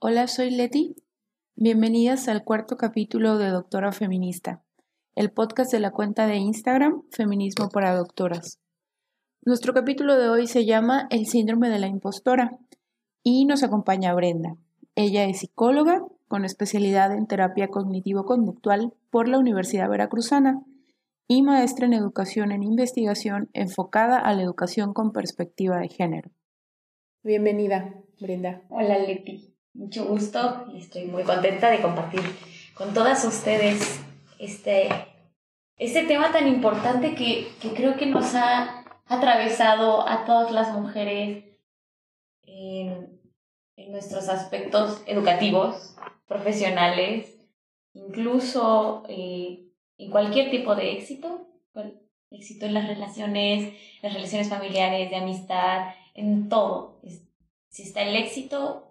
Hola, soy Leti. Bienvenidas al cuarto capítulo de Doctora Feminista, el podcast de la cuenta de Instagram Feminismo para Doctoras. Nuestro capítulo de hoy se llama El síndrome de la impostora y nos acompaña Brenda. Ella es psicóloga con especialidad en terapia cognitivo-conductual por la Universidad Veracruzana y maestra en educación en investigación enfocada a la educación con perspectiva de género. Bienvenida, Brenda. Hola, Leti mucho gusto y estoy muy contenta de compartir con todas ustedes este, este tema tan importante que, que creo que nos ha atravesado a todas las mujeres en, en nuestros aspectos educativos, profesionales, incluso eh, en cualquier tipo de éxito, éxito en las relaciones, las relaciones familiares, de amistad, en todo. Si está el éxito,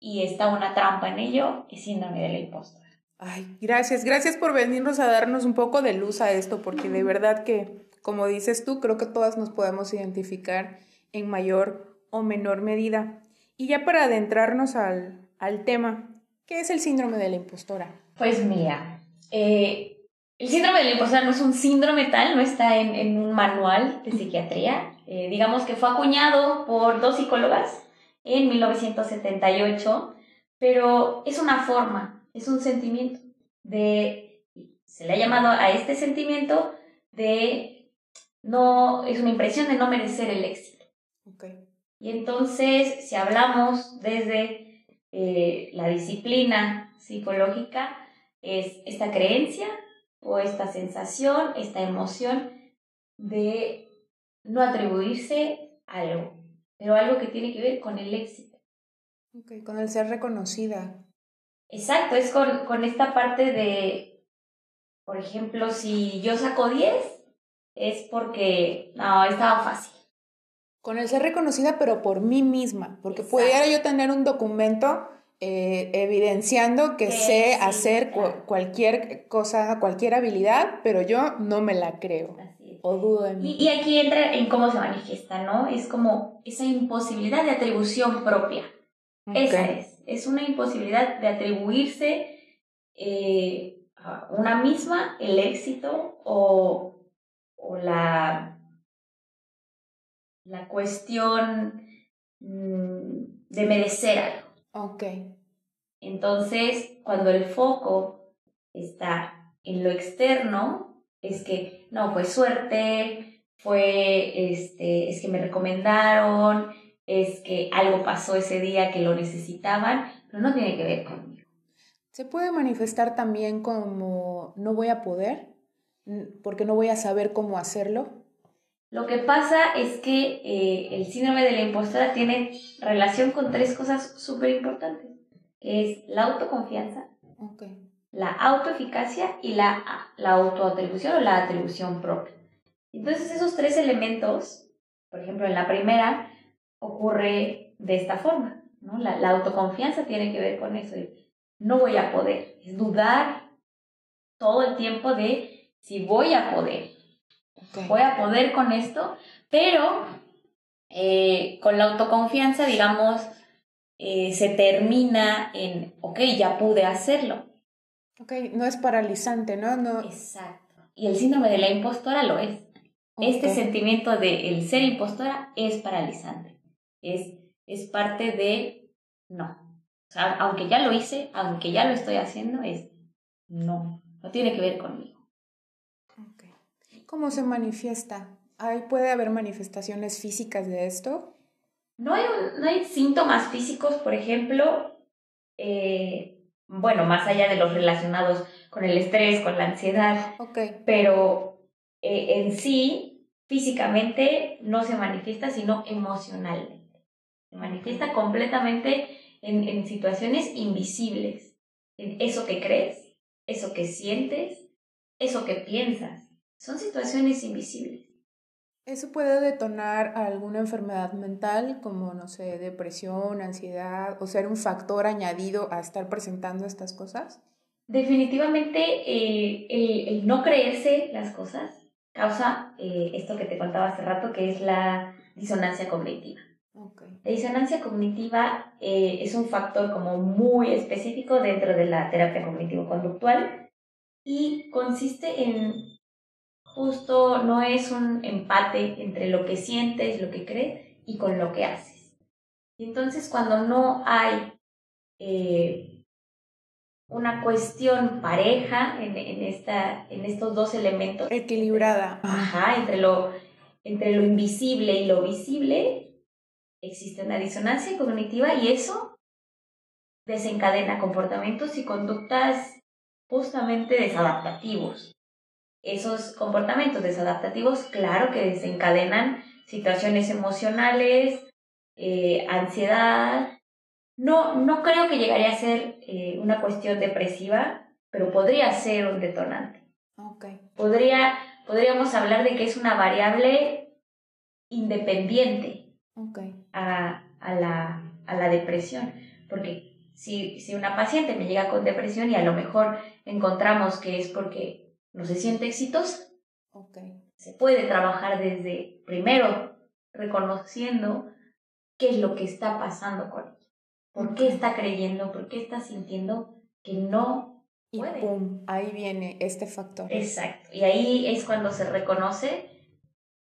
y está una trampa en ello, es síndrome de la impostora. Ay, gracias, gracias por venirnos a darnos un poco de luz a esto, porque de verdad que, como dices tú, creo que todas nos podemos identificar en mayor o menor medida. Y ya para adentrarnos al, al tema, ¿qué es el síndrome de la impostora? Pues mira, eh, el síndrome de la impostora no es un síndrome tal, no está en, en un manual de psiquiatría. Eh, digamos que fue acuñado por dos psicólogas en 1978, pero es una forma, es un sentimiento de, se le ha llamado a este sentimiento de no, es una impresión de no merecer el éxito. Okay. Y entonces, si hablamos desde eh, la disciplina psicológica, es esta creencia o esta sensación, esta emoción de no atribuirse algo pero algo que tiene que ver con el éxito. Okay, con el ser reconocida. Exacto, es con, con esta parte de, por ejemplo, si yo saco 10, es porque, no, estaba fácil. Con el ser reconocida, pero por mí misma, porque pudiera yo tener un documento eh, evidenciando que, sé hacer cualquier cosa, cualquier habilidad, pero yo no me la creo o dudo de mí. Y, aquí entra en cómo se manifiesta, ¿no? Es como esa imposibilidad de atribución propia. Esa es. Es una imposibilidad de atribuirse eh, a una misma el éxito o, o la, la cuestión mm, de merecer algo. Ok. Entonces, cuando el foco está en lo externo, es que no, fue suerte, fue, este, es que me recomendaron, es que algo pasó ese día que lo necesitaban, pero no tiene que ver conmigo. ¿Se puede manifestar también como no voy a poder porque no voy a saber cómo hacerlo? Lo que pasa es que eh, el síndrome de la impostora tiene relación con tres cosas súper importantes, que es la autoconfianza, okay la autoeficacia y la, la autoatribución o la atribución propia. Entonces esos tres elementos, por ejemplo, en la primera ocurre de esta forma, ¿no? La, la autoconfianza tiene que ver con eso, no voy a poder, es dudar todo el tiempo de si voy a poder, voy a poder con esto, pero eh, con la autoconfianza, digamos, eh, se termina en, ok, ya pude hacerlo, Ok, no es paralizante, ¿no? no... Exacto. Y el síndrome de la impostora lo es. Este sentimiento de el ser impostora es paralizante. Es, es parte de no. O sea, aunque ya lo hice, aunque ya lo estoy haciendo, es no. No tiene que ver conmigo. Okay. ¿Cómo se manifiesta? ¿Hay, ¿Puede haber manifestaciones físicas de esto? No hay, no hay síntomas físicos, por ejemplo, eh, bueno, más allá de los relacionados con el estrés, con la ansiedad, okay. pero eh, en sí, físicamente no se manifiesta, sino emocionalmente. Se manifiesta completamente en, en situaciones invisibles, en eso que crees, eso que sientes, eso que piensas. Son situaciones invisibles. ¿Eso puede detonar alguna enfermedad mental como, no sé, depresión, ansiedad, o ser un factor añadido a estar presentando estas cosas? Definitivamente eh, el, no creerse las cosas causa eh, esto que te contaba hace rato, que es la disonancia cognitiva. La disonancia cognitiva eh, es un factor como muy específico dentro de la terapia cognitivo-conductual y consiste en justo no es un empate entre lo que sientes, lo que crees y con lo que haces. Y entonces cuando no hay eh, una cuestión pareja en, en, esta, en estos dos elementos. Equilibrada. Ajá, entre lo, entre lo invisible y lo visible, existe una disonancia cognitiva y eso desencadena comportamientos y conductas justamente desadaptativos. Esos comportamientos desadaptativos, claro que desencadenan situaciones emocionales, eh, ansiedad, no, no creo que llegaría a ser eh, una cuestión depresiva, pero podría ser un detonante. Okay. Podría, podríamos hablar de que es una variable independiente okay. a, a, la, a la depresión. Porque si, si una paciente me llega con depresión y a lo mejor encontramos que es porque no se siente exitosa, okay. se puede trabajar desde primero reconociendo qué es lo que está pasando con ella. ¿Por qué está creyendo? ¿Por qué está sintiendo que no puede? Y pum, ahí viene este factor. Exacto. Y ahí es cuando se reconoce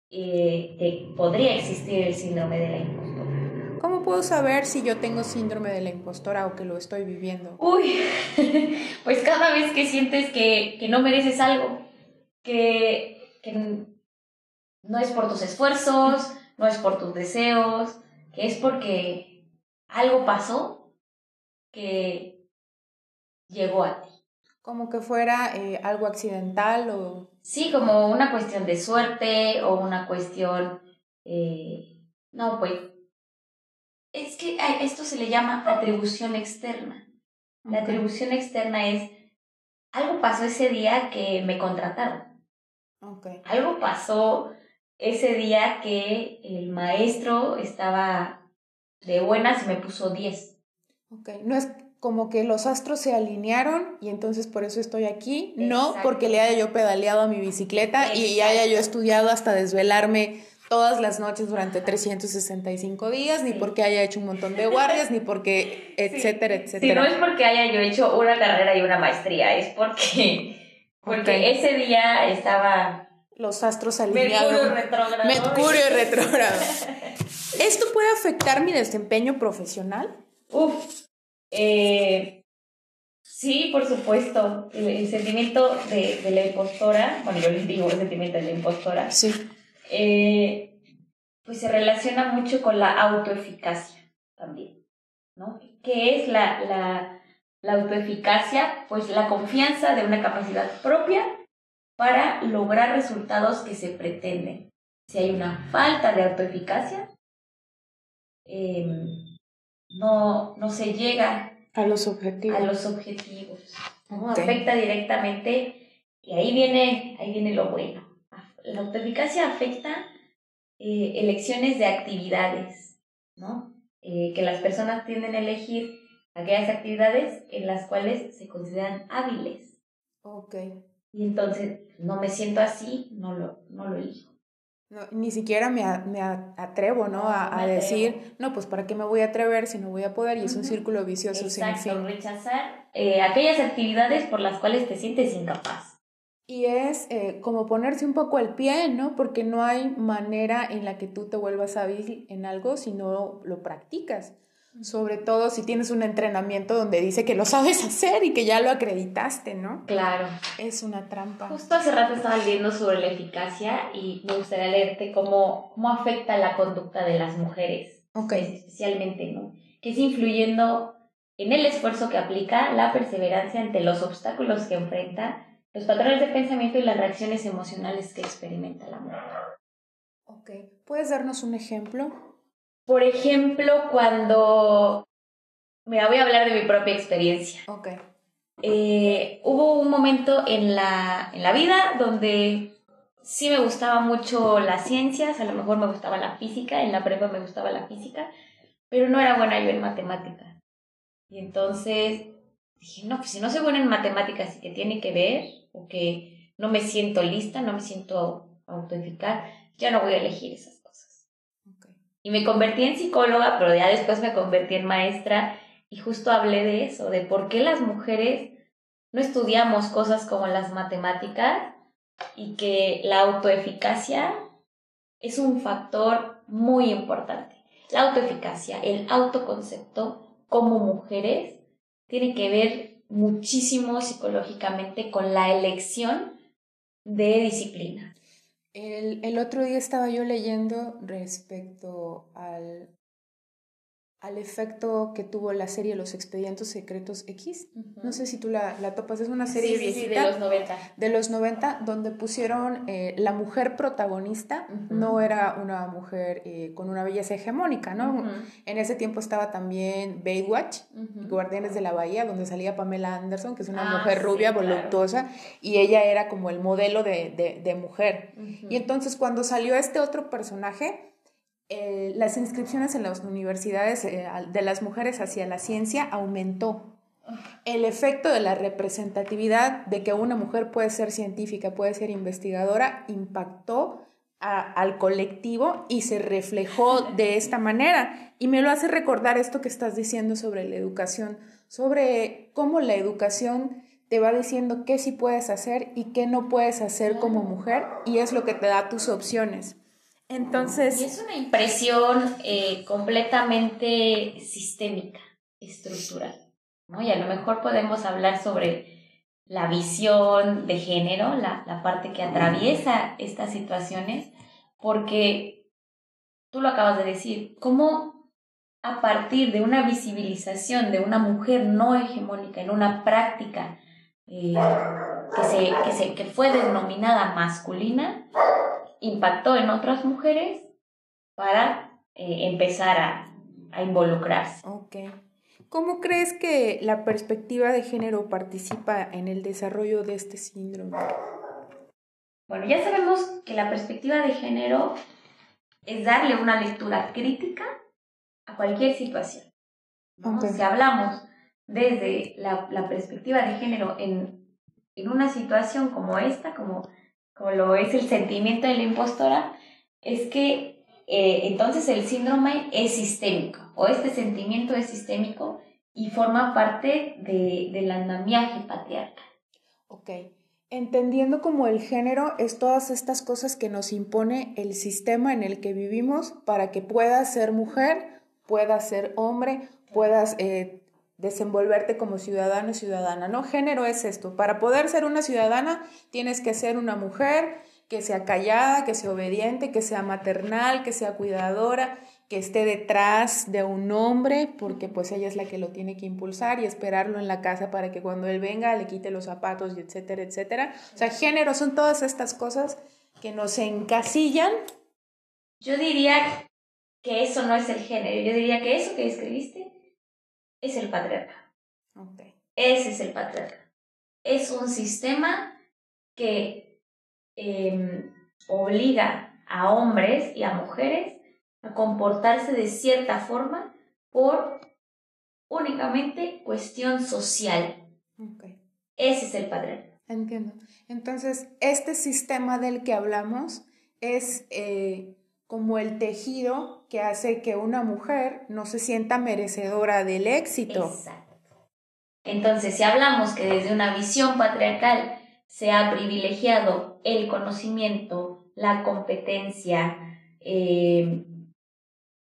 eh, que podría existir el síndrome de la impostora. ¿Cómo puedo saber si yo tengo síndrome de la impostora o que lo estoy viviendo? Uy, pues cada vez que sientes que, que no mereces algo, que, que no es por tus esfuerzos, no es por tus deseos, que es porque algo pasó que llegó a ti. Como que fuera eh, algo accidental o... Sí, como una cuestión de suerte o una cuestión... Eh, no, pues... Es que a esto se le llama atribución externa. La atribución externa es... Algo pasó ese día que me contrataron. Okay. Algo pasó ese día que el maestro estaba de buenas me puso 10. Ok, no es como que los astros se alinearon y entonces por eso estoy aquí, no porque le haya yo pedaleado a mi bicicleta y haya yo estudiado hasta desvelarme todas las noches durante 365 días, ni porque haya hecho un montón de guardias, ni porque, etcétera, etcétera. Sí, no es porque haya yo hecho una carrera y una maestría, es porque, porque ese día estaba... Los astros alineados. Mercurio retrógrado. Mercurio retrógrado. ¿Esto puede afectar mi desempeño profesional? Uf, eh, sí, por supuesto. El, sentimiento de, de, la impostora, bueno, yo les digo el sentimiento de la impostora, sí. Eh, pues se relaciona mucho con la autoeficacia también, ¿no? ¿Qué es la, la, la autoeficacia? Pues la confianza de una capacidad propia para lograr resultados que se pretenden. Si hay una falta de autoeficacia, eh, no, no se llega a los objetivos. A los objetivos ¿no? Afecta directamente y ahí viene, ahí viene lo bueno. La autoeficacia afecta eh, elecciones de actividades, ¿no? Eh, que las personas tienden a elegir aquellas actividades en las cuales se consideran hábiles. Ok. Y entonces, no me siento así, no lo, no lo elijo. No, ni siquiera me, me atrevo, ¿no? A, a decir, no, pues ¿para qué me voy a atrever si no voy a poder? Y es un círculo vicioso Exacto, sin fin. rechazar eh, aquellas actividades por las cuales te sientes incapaz. Y es eh, como ponerse un poco el pie, ¿no? Porque no hay manera en la que tú te vuelvas hábil en algo si no lo practicas. Sobre todo si tienes un entrenamiento donde dice que lo sabes hacer y que ya lo acreditaste, ¿no? Claro. Es una trampa. Justo hace rato estaba leyendo sobre la eficacia y me gustaría leerte cómo, cómo afecta la conducta de las mujeres. Ok. Especialmente, ¿no? Que es influyendo en el esfuerzo que aplica, la perseverancia ante los obstáculos que enfrenta, los patrones de pensamiento y las reacciones emocionales que experimenta la mujer. Ok. ¿Puedes darnos un ejemplo? Por ejemplo, cuando... Mira, voy a hablar de mi propia experiencia. Ok. Eh, hubo un momento en la, en la vida donde sí me gustaba mucho las ciencias, a lo mejor me gustaba la física, en la prepa me gustaba la física, pero no era buena yo en matemáticas. Y entonces dije, no, pues si no soy buena en matemáticas y que tiene que ver, o que no me siento lista, no me siento autoeficaz, ya no voy a elegir esas Y me convertí en psicóloga, pero ya después me convertí en maestra y justo hablé de eso, de por qué las mujeres no estudiamos cosas como las matemáticas y que la autoeficacia es un factor muy importante. La autoeficacia, el autoconcepto como mujeres, tiene que ver muchísimo psicológicamente con la elección de disciplina. El, el otro día estaba yo leyendo respecto al al efecto que tuvo la serie Los Expedientes Secretos X. No sé si tú la, la topas, es una serie de los 90. De los 90, donde pusieron eh, la mujer protagonista, no era una mujer eh, con una belleza hegemónica, ¿no? En ese tiempo estaba también Baywatch, Guardianes de la Bahía, donde salía Pamela Anderson, que es una ah, mujer rubia, voluptuosa, y ella era como el modelo de, de, de mujer. Y entonces cuando salió este otro personaje, eh, las inscripciones en las universidades eh, de las mujeres hacia la ciencia aumentó. El efecto de la representatividad de que una mujer puede ser científica, puede ser investigadora, impactó al colectivo y se reflejó de esta manera. Y me lo hace recordar esto que estás diciendo sobre la educación, sobre cómo la educación te va diciendo qué sí puedes hacer y qué no puedes hacer como mujer y es lo que te da tus opciones. Entonces... Y es una impresión eh, completamente sistémica, estructural, ¿no? Y a lo mejor podemos hablar sobre la visión de género, la, la parte que atraviesa estas situaciones, porque tú lo acabas de decir, ¿cómo a partir de una visibilización de una mujer no hegemónica en una práctica eh, que, se, que, se, que fue denominada masculina, impactó en otras mujeres para eh, empezar a, a involucrarse. Ok. ¿Cómo crees que la perspectiva de género participa en el desarrollo de este síndrome? Bueno, ya sabemos que la perspectiva de género es darle una lectura crítica a cualquier situación. Si hablamos desde la, la, perspectiva de género en, en una situación como esta, como como lo es el sentimiento de la impostora, es que eh, entonces el síndrome es sistémico o este sentimiento es sistémico y forma parte de, del andamiaje patriarcal. Ok. Entendiendo como el género es todas estas cosas que nos impone el sistema en el que vivimos para que puedas ser mujer, puedas ser hombre, puedas eh, desenvolverte como ciudadano y ciudadana, ¿no? Género es esto. Para poder ser una ciudadana tienes que ser una mujer que sea callada, que sea obediente, que sea maternal, que sea cuidadora, que esté detrás de un hombre, porque pues ella es la que lo tiene que impulsar y esperarlo en la casa para que cuando él venga le quite los zapatos y etcétera, etcétera. O sea, género son todas estas cosas que nos encasillan. Yo diría que eso no es el género, yo diría que eso que escribiste es el patriarca. Ese es el patriarca. Es un sistema que em, obliga a hombres y a mujeres a comportarse de cierta forma por únicamente cuestión social. Ese es el patriarca. Entiendo. Entonces, este sistema del que hablamos es eh, como el tejido que hace que una mujer no se sienta merecedora del éxito. Exacto. Entonces, si hablamos que desde una visión patriarcal se ha privilegiado el conocimiento, la competencia, eh,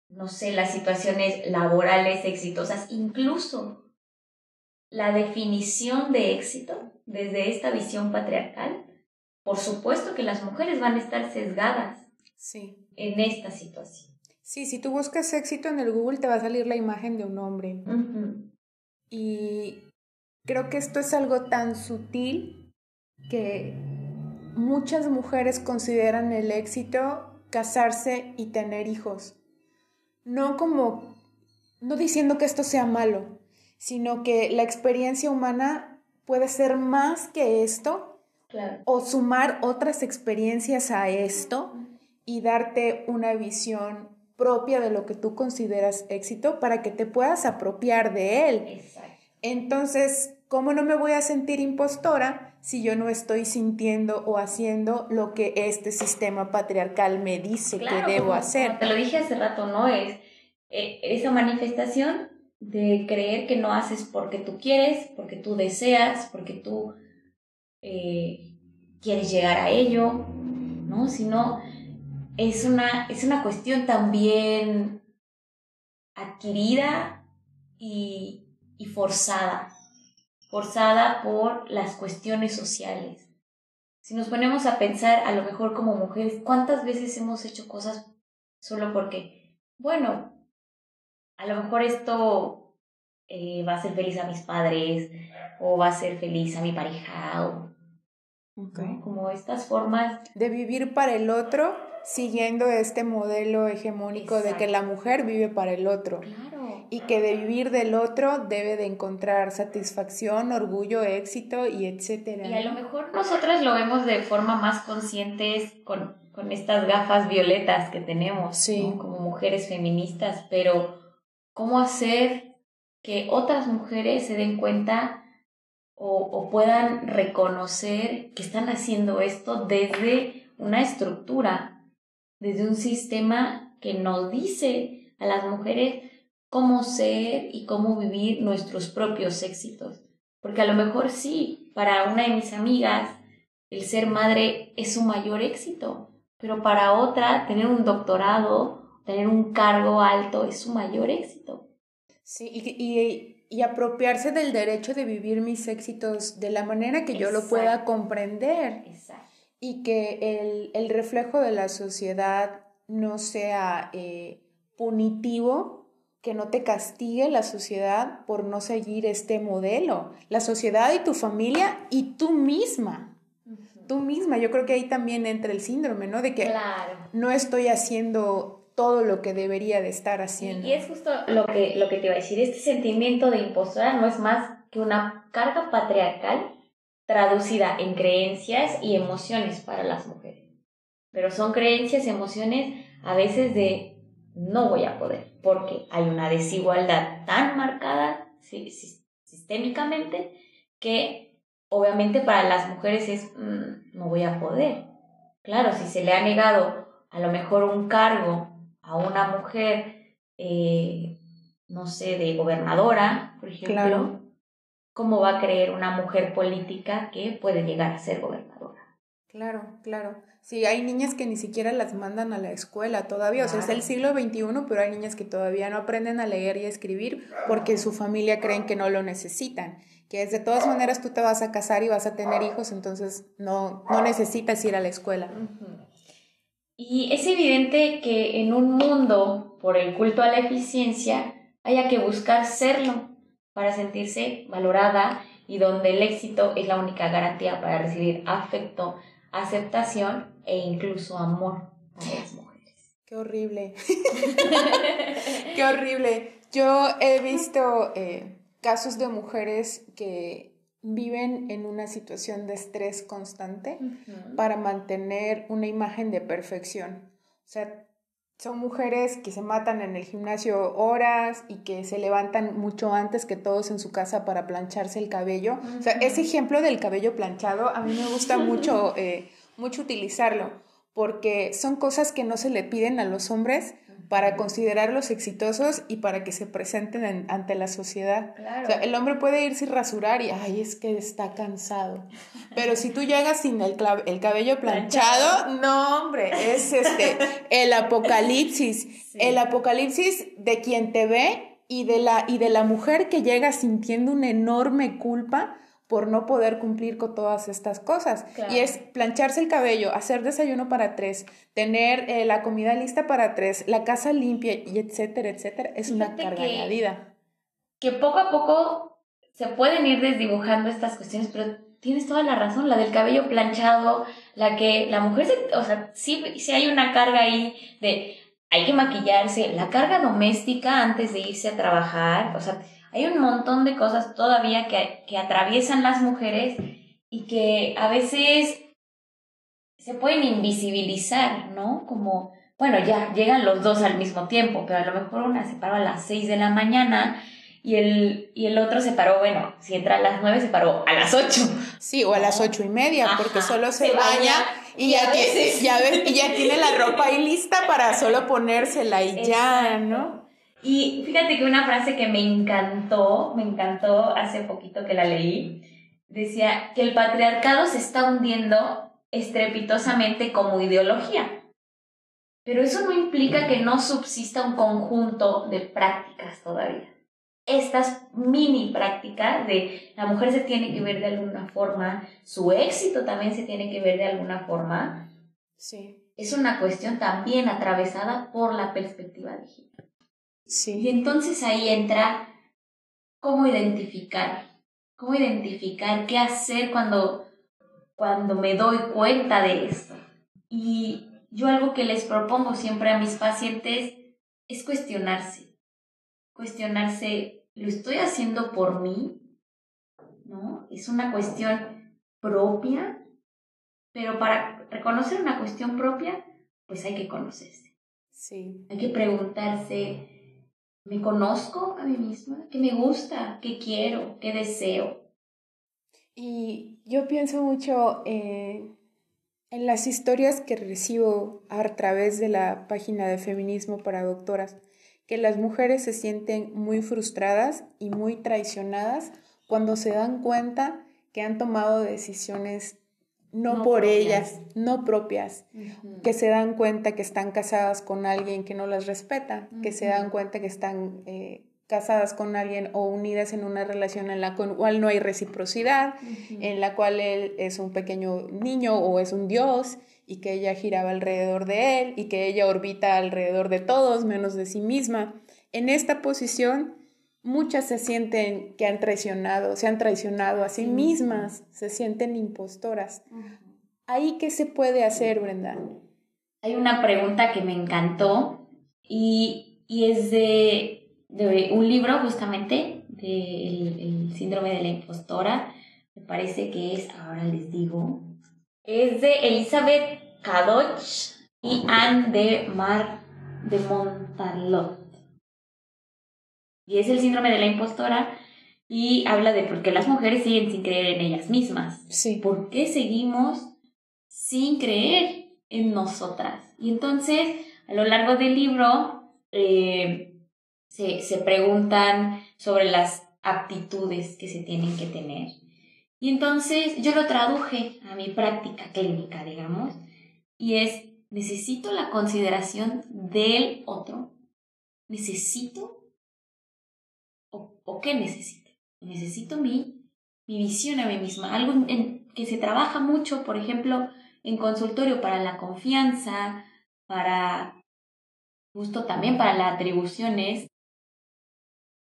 no sé, las situaciones laborales exitosas, incluso la definición de éxito desde esta visión patriarcal, por supuesto que las mujeres van a estar sesgadas sí. en esta situación. Sí, si tú buscas éxito en el Google te va a salir la imagen de un hombre. Y creo que esto es algo tan sutil que muchas mujeres consideran el éxito casarse y tener hijos. No como, no diciendo que esto sea malo, sino que la experiencia humana puede ser más que esto o sumar otras experiencias a esto y darte una visión propia de lo que tú consideras éxito para que te puedas apropiar de él. Entonces, ¿cómo no me voy a sentir impostora si yo no estoy sintiendo o haciendo lo que este sistema patriarcal me dice que debo hacer? te lo dije hace rato, ¿no? Es eh, esa manifestación de creer que no haces porque tú quieres, porque tú deseas, porque tú eh, quieres llegar a ello, ¿no? Sino es una, es una cuestión también adquirida y, y forzada, forzada por las cuestiones sociales. Si nos ponemos a pensar, a lo mejor como mujeres, ¿cuántas veces hemos hecho cosas solo porque, bueno, a lo mejor esto eh, va a ser feliz a mis padres o va a ser feliz a mi pareja o como estas formas de vivir para el otro siguiendo este modelo hegemónico de que la mujer vive para el otro. Y que de vivir del otro debe de encontrar satisfacción, orgullo, éxito y etcétera. Y a lo mejor nosotras lo vemos de forma más conscientes con, con estas gafas violetas que tenemos como mujeres feministas, pero ¿cómo hacer que otras mujeres se den cuenta o, puedan reconocer que están haciendo esto desde una estructura, desde un sistema que nos dice a las mujeres cómo ser y cómo vivir nuestros propios éxitos. Porque a lo mejor sí, para una de mis amigas, el ser madre es su mayor éxito, pero para otra, tener un doctorado, tener un cargo alto es su mayor éxito. Sí, y, y apropiarse del derecho de vivir mis éxitos de la manera que yo lo pueda comprender. Y que el, reflejo de la sociedad no sea eh, punitivo, que no te castigue la sociedad por no seguir este modelo. La sociedad y tu familia y tú misma. Tú misma. Yo creo que ahí también entra el síndrome, ¿no? De que no estoy haciendo todo lo que debería de estar haciendo. Y es justo lo que, lo que te iba a decir, este sentimiento de impostora no es más que una carga patriarcal traducida en creencias y emociones para las mujeres. Pero son creencias, emociones a veces de no voy a poder, porque hay una desigualdad tan marcada sistémicamente que obviamente para las mujeres es mm, no voy a poder. Claro, si se le ha negado a lo mejor un cargo a una mujer, eh, no sé, de gobernadora, por ejemplo, ¿cómo va a creer una mujer política que puede llegar a ser gobernadora? Claro, claro. Sí, hay niñas que ni siquiera las mandan a la escuela todavía. O sea, es el siglo XXI, pero hay niñas que todavía no aprenden a leer y a escribir porque su familia creen que no lo necesitan. Que es de todas maneras tú te vas a casar y vas a tener hijos, entonces no, no necesitas ir a la escuela. Y es evidente que en un mundo por el culto a la eficiencia haya que buscar serlo para sentirse valorada y donde el éxito es la única garantía para recibir afecto, aceptación e incluso amor a las mujeres. Qué horrible. Qué horrible. Yo he visto eh, casos de mujeres que viven en una situación de estrés constante para mantener una imagen de perfección. O sea, son mujeres que se matan en el gimnasio horas y que se levantan mucho antes que todos en su casa para plancharse el cabello. O sea, ese ejemplo del cabello planchado a mí me gusta mucho, eh, mucho utilizarlo porque son cosas que no se le piden a los hombres para considerarlos exitosos y para que se presenten ante la sociedad. O sea, el hombre puede irse y rasurar y, ay, es que está cansado. Pero si tú llegas sin el, el cabello planchado, no, hombre, es este, el apocalipsis. El apocalipsis de quien te ve y de, la, y de la mujer que llega sintiendo una enorme culpa por no poder cumplir con todas estas cosas. Y es plancharse el cabello, hacer desayuno para tres, tener eh, la comida lista para tres, la casa limpia y etcétera, etcétera. Es una carga que, vida Que poco a poco se pueden ir desdibujando estas cuestiones, pero tienes toda la razón, la del cabello planchado, la que la mujer, se, o sea, sí, sí hay una carga ahí de hay que maquillarse, la carga doméstica antes de irse a trabajar, o sea, hay un montón de cosas todavía que, que atraviesan las mujeres y que a veces se pueden invisibilizar, ¿no? Como, bueno, ya llegan los dos al mismo tiempo, pero a lo mejor una se paró a las 6 de la mañana y el, y el otro se paró, bueno, si entra a las nueve, se paró a las ocho. Sí, o a las ocho y media, porque solo se, baña, y, ya, tiene, ya, y ya tiene la ropa ahí lista para solo ponérsela y ya, ¿no? Y fíjate que una frase que me encantó, me encantó hace poquito que la leí, decía que el patriarcado se está hundiendo estrepitosamente como ideología. Pero eso no implica que no subsista un conjunto de prácticas todavía. Estas mini prácticas de la mujer se tiene que ver de alguna forma, su éxito también se tiene que ver de alguna forma. Sí. Es una cuestión también atravesada por la perspectiva digital. Sí. Y entonces ahí entra cómo identificar, cómo identificar qué hacer cuando, cuando me doy cuenta de esto. Y yo algo que les propongo siempre a mis pacientes es cuestionarse. Cuestionarse, ¿lo estoy haciendo por mí? ¿No? Es una cuestión propia, pero para reconocer una cuestión propia, pues hay que conocerse. Sí. Hay que preguntarse, ¿me conozco a mí misma? ¿Qué me gusta? ¿Qué quiero? ¿Qué deseo? Y yo pienso mucho eh, en las historias que recibo a través de la página de Feminismo para Doctoras, que las mujeres se sienten muy frustradas y muy traicionadas cuando se dan cuenta que han tomado decisiones no, por ellas, no propias, que se dan cuenta que están casadas con alguien que no las respeta, que se dan cuenta que están eh, casadas con alguien o unidas en una relación en la cual no hay reciprocidad, en la cual él es un pequeño niño o es un dios y que ella giraba alrededor de él y que ella orbita alrededor de todos menos de sí misma. En esta posición, muchas se sienten que han traicionado, se han traicionado a sí mismas, se sienten impostoras. ¿Ahí qué se puede hacer, Brenda? Hay una pregunta que me encantó y, y es de de un libro justamente del el síndrome de la impostora. Me parece que es, ahora les digo, es de Elizabeth Cadoch y Anne de Mar de Montalot. Y es el síndrome de la impostora y habla de por qué las mujeres siguen sin creer en ellas mismas. Sí. ¿Por qué seguimos sin creer en nosotras? Y entonces, a lo largo del libro, eh, se, se preguntan sobre las aptitudes que se tienen que tener. Y entonces yo lo traduje a mi práctica clínica, digamos, y es, necesito la consideración del otro, necesito, o, qué necesito, necesito mi, mi visión a mí misma, algo en, que se trabaja mucho, por ejemplo, en consultorio para la confianza, para justo también para las atribuciones,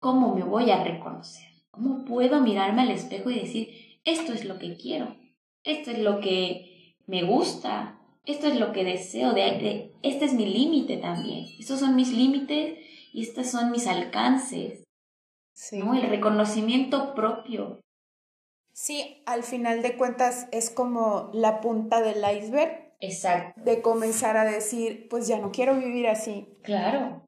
¿Cómo me voy a reconocer? ¿Cómo puedo mirarme al espejo y decir, esto es lo que quiero, esto es lo que me gusta, esto es lo que deseo, de, este es mi límite también, estos son mis límites y estos son mis alcances. Sí. ¿no? El reconocimiento propio. Sí, al final de cuentas es como la punta del iceberg. Exacto. De comenzar a decir, pues ya no quiero vivir así. Claro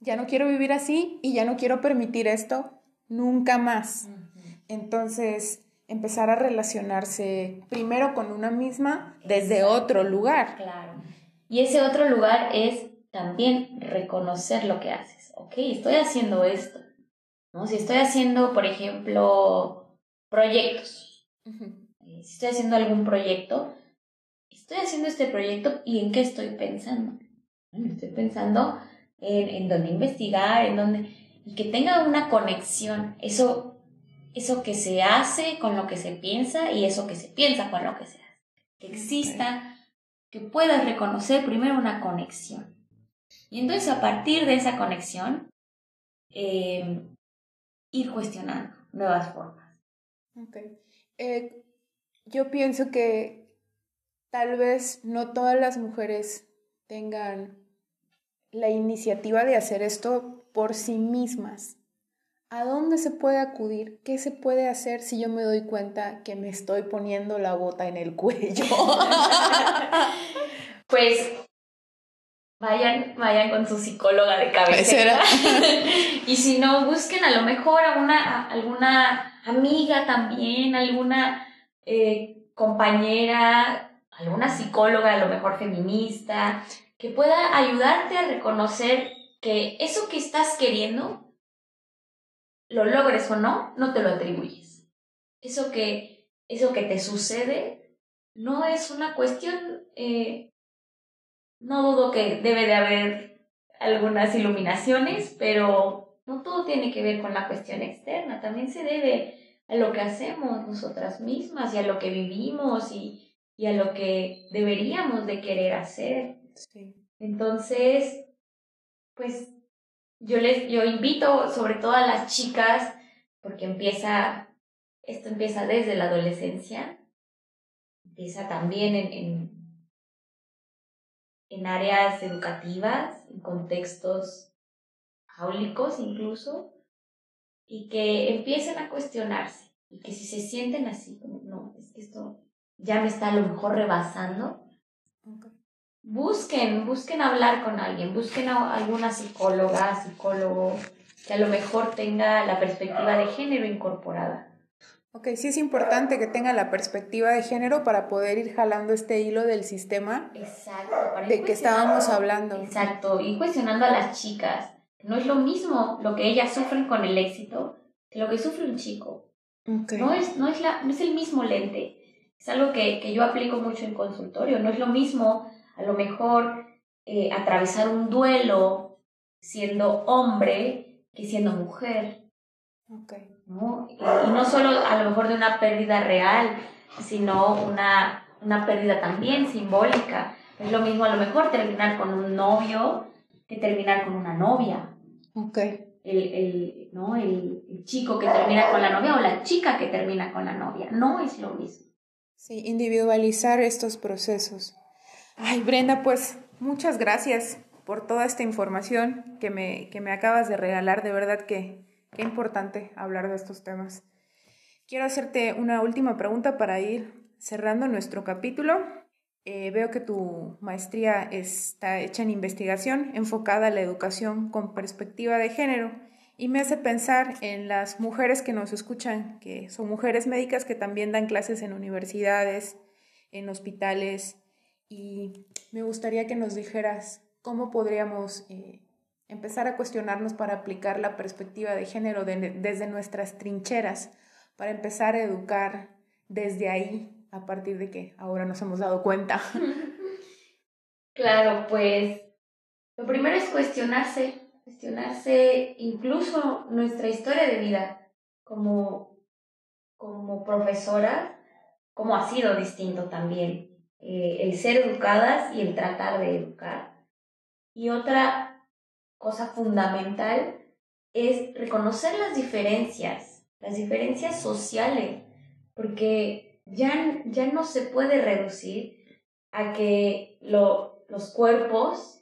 ya no quiero vivir así y ya no quiero permitir esto nunca más. Entonces, empezar a relacionarse primero con una misma desde otro lugar. Claro. Y ese otro lugar es también reconocer lo que haces. Ok, estoy haciendo esto. ¿No? Si estoy haciendo, por ejemplo, proyectos. Eh, si estoy haciendo algún proyecto, estoy haciendo este proyecto y en qué estoy pensando. estoy pensando en, en donde investigar, en donde, y que tenga una conexión, eso, eso que se hace con lo que se piensa y eso que se piensa con lo que se hace. Que exista, que puedas reconocer primero una conexión. Y entonces a partir de esa conexión, eh, ir cuestionando nuevas formas. Okay. Eh, yo pienso que tal vez no todas las mujeres tengan la iniciativa de hacer esto por sí mismas. ¿A dónde se puede acudir? ¿Qué se puede hacer si yo me doy cuenta que me estoy poniendo la bota en el cuello? pues vayan, vayan con su psicóloga de cabecera. y si no, busquen a lo mejor a una, alguna amiga también, alguna eh, compañera, alguna psicóloga, a lo mejor feminista, que pueda ayudarte a reconocer que eso que estás queriendo, lo logres o no, no te lo atribuyes. Eso que, eso que te sucede no es una cuestión eh, no dudo que debe de haber algunas iluminaciones, pero no todo tiene que ver con la cuestión externa, también se debe a lo que hacemos nosotras mismas y a lo que vivimos y, y a lo que deberíamos de querer hacer. Entonces, pues yo les yo invito sobre todo a las chicas porque empieza esto empieza desde la adolescencia, empieza también en en áreas educativas, en contextos áulicos incluso, y que empiecen a cuestionarse y que si se sienten así, como no, es que esto ya me está a lo mejor rebasando, busquen, busquen hablar con alguien, busquen a alguna psicóloga, psicólogo que a lo mejor tenga la perspectiva de género incorporada Ok, sí es importante que tenga la perspectiva de género para poder ir jalando este hilo del sistema Exacto, de que estábamos hablando. Exacto, y cuestionando a las chicas. No es lo mismo lo que ellas sufren con el éxito que lo que sufre un chico. No, es, no, es la, no es el mismo lente. Es algo que, que yo aplico mucho en consultorio. No es lo mismo, a lo mejor, eh, atravesar un duelo siendo hombre que siendo mujer. Okay. ¿No? Y, no solo a lo mejor de una pérdida real, sino una, una pérdida también simbólica. Es lo mismo a lo mejor terminar con un novio que terminar con una novia. Okay. El, el, ¿no? el, el chico que termina con la novia o la chica que termina con la novia. No es lo mismo. Sí, individualizar estos procesos. Ay, Brenda, pues muchas gracias por toda esta información que me, que me acabas de regalar. De verdad que Qué importante hablar de estos temas. Quiero hacerte una última pregunta para ir cerrando nuestro capítulo. Eh, veo que tu maestría está hecha en investigación enfocada a la educación con perspectiva de género y me hace pensar en las mujeres que nos escuchan, que son mujeres médicas que también dan clases en universidades, en hospitales y me gustaría que nos dijeras cómo podríamos eh, empezar a cuestionarnos para aplicar la perspectiva de género desde nuestras trincheras, para empezar a educar desde ahí, a partir de que ahora nos hemos dado cuenta. Claro, pues lo primero es cuestionarse, cuestionarse incluso nuestra historia de vida como, como profesora, cómo ha sido distinto también eh, el ser educadas y el tratar de educar. Y otra, cosa fundamental es reconocer las diferencias, las diferencias sociales, porque ya, ya no se puede reducir a que lo, los cuerpos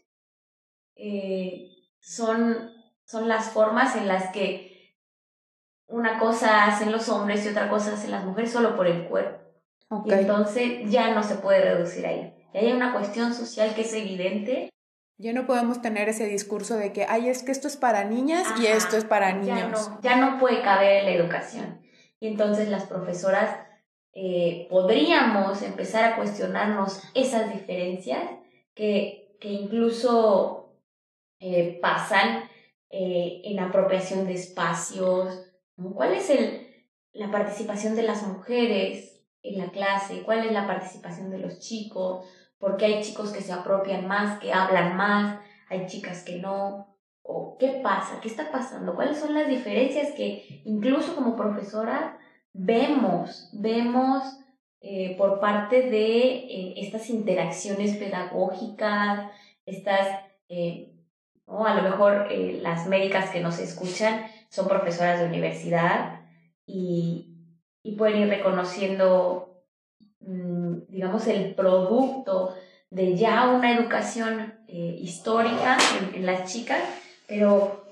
eh, son, son las formas en las que una cosa hacen los hombres y otra cosa hacen las mujeres solo por el cuerpo. Y entonces ya no se puede reducir ahí. Y hay una cuestión social que es evidente ya no podemos tener ese discurso de que, ay, es que esto es para niñas y esto es para niños. Ya no, puede caber en la educación. Y entonces las profesoras eh, podríamos empezar a cuestionarnos esas diferencias que, que incluso eh, pasan eh, en apropiación de espacios. ¿Cuál es el, la participación de las mujeres en la clase? ¿Cuál es la participación de los chicos? Porque hay chicos que se apropian más, que hablan más, hay chicas que no. ¿O qué pasa? ¿Qué está pasando? ¿Cuáles son las diferencias que incluso como profesora vemos, vemos eh, por parte de eh, estas interacciones pedagógicas, estas, eh, a lo mejor las médicas que nos escuchan son profesoras de universidad y, y pueden ir reconociendo digamos, el producto de ya una educación eh, histórica en, las chicas, pero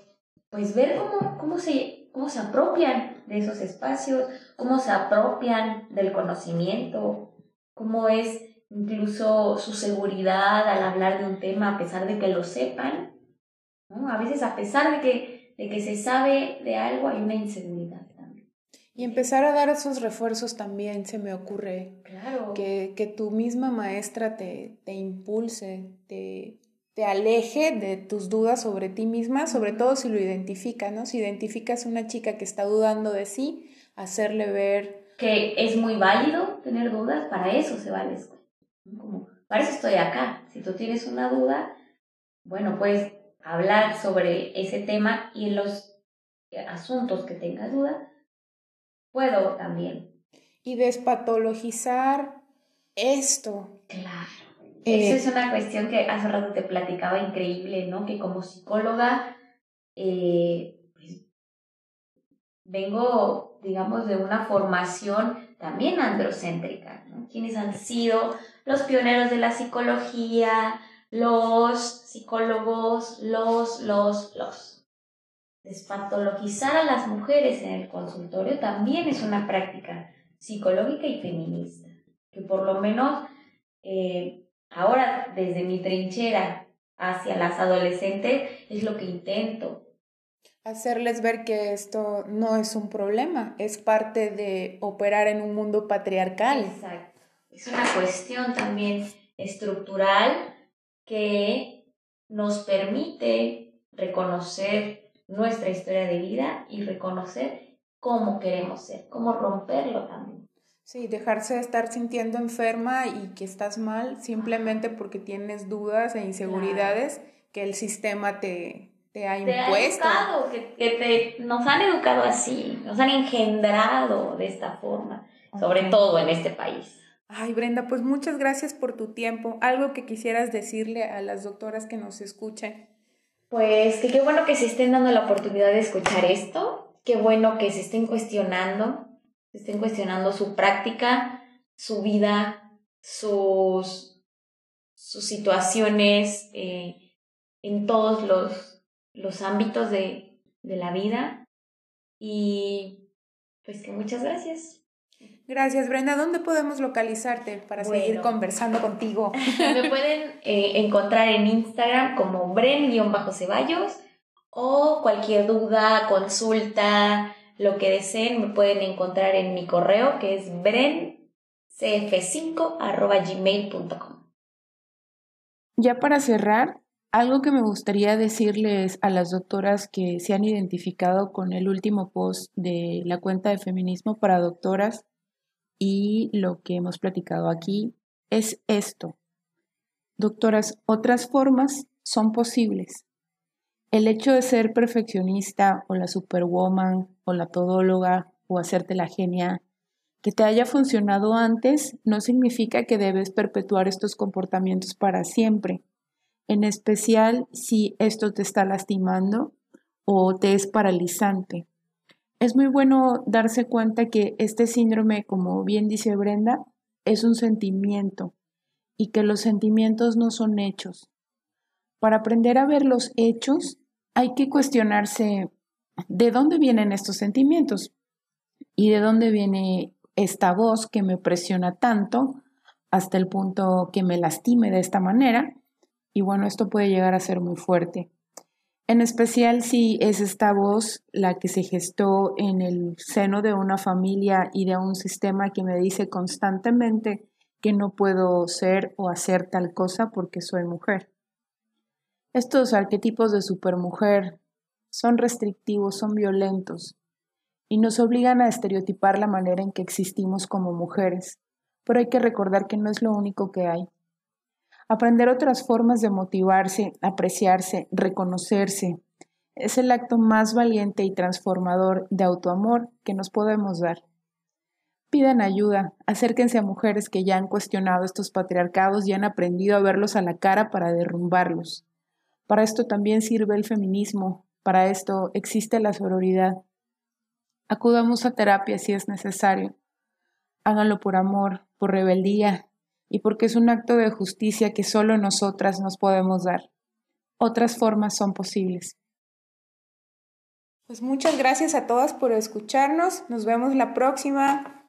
pues ver cómo, cómo, se, cómo se apropian de esos espacios, cómo se apropian del conocimiento, cómo es incluso su seguridad al hablar de un tema a pesar de que lo sepan. ¿no? A veces a pesar de que, de que se sabe de algo hay una. Y empezar a dar esos refuerzos también se me ocurre. Claro. Que, que tu misma maestra te, te impulse, te, te aleje de tus dudas sobre ti misma, sobre todo si lo identificas, ¿no? Si identificas una chica que está dudando de sí, hacerle ver... Que es muy válido tener dudas, para eso se vale Como, para eso estoy acá. Si tú tienes una duda, bueno, puedes hablar sobre ese tema y en los asuntos que tengas duda, puedo también. Y despatologizar esto. Claro. Esa eh, es una cuestión que hace rato te platicaba increíble, ¿no? Que como psicóloga, eh, pues, vengo, digamos, de una formación también androcéntrica, ¿no? Quienes han sido los pioneros de la psicología, los psicólogos, los, los, los. Despatologizar a las mujeres en el consultorio también es una práctica psicológica y feminista, que por lo menos eh, Ahora, desde mi trinchera hacia las adolescentes, es lo que intento. Hacerles ver que esto no es un problema, es parte de operar en un mundo patriarcal. Exacto. Es una cuestión también estructural que nos permite reconocer nuestra historia de vida y reconocer cómo queremos ser, cómo romperlo también. Sí, dejarse de estar sintiendo enferma y que estás mal simplemente porque tienes dudas e inseguridades que el sistema te, te ha impuesto. Te ha educado, que, que te, nos han educado así, nos han engendrado de esta forma, sobre todo en este país. Ay, Brenda, pues muchas gracias por tu tiempo. ¿Algo que quisieras decirle a las doctoras que nos escuchan? Pues que qué bueno que se estén dando la oportunidad de escuchar esto, qué bueno que se estén cuestionando, estén cuestionando su práctica, su vida, sus, sus situaciones eh, en todos los, los ámbitos de, de la vida. Y pues que muchas gracias. Gracias, Brenda. ¿Dónde podemos localizarte para seguir conversando contigo? Me pueden eh, encontrar en Instagram como bren-ceballos o cualquier duda, consulta, lo que deseen me pueden encontrar en mi correo que es brencf5.gmail.com. Ya para cerrar, algo que me gustaría decirles a las doctoras que se han identificado con el último post de la cuenta de feminismo para doctoras y lo que hemos platicado aquí es esto. Doctoras, otras formas son posibles. El hecho de ser perfeccionista o la superwoman o la todóloga o hacerte la genia que te haya funcionado antes no significa que debes perpetuar estos comportamientos para siempre, en especial si esto te está lastimando o te es paralizante. Es muy bueno darse cuenta que este síndrome, como bien dice Brenda, es un sentimiento y que los sentimientos no son hechos. Para aprender a ver los hechos, hay que cuestionarse de dónde vienen estos sentimientos y de dónde viene esta voz que me presiona tanto hasta el punto que me lastime de esta manera. Y bueno, esto puede llegar a ser muy fuerte. En especial si es esta voz la que se gestó en el seno de una familia y de un sistema que me dice constantemente que no puedo ser o hacer tal cosa porque soy mujer. Estos arquetipos de supermujer son restrictivos, son violentos y nos obligan a estereotipar la manera en que existimos como mujeres, pero hay que recordar que no es lo único que hay. Aprender otras formas de motivarse, apreciarse, reconocerse, es el acto más valiente y transformador de autoamor que nos podemos dar. Pidan ayuda, acérquense a mujeres que ya han cuestionado estos patriarcados y han aprendido a verlos a la cara para derrumbarlos. Para esto también sirve el feminismo, para esto existe la sororidad. Acudamos a terapia si es necesario. Háganlo por amor, por rebeldía y porque es un acto de justicia que solo nosotras nos podemos dar. Otras formas son posibles. Pues muchas gracias a todas por escucharnos. Nos vemos la próxima.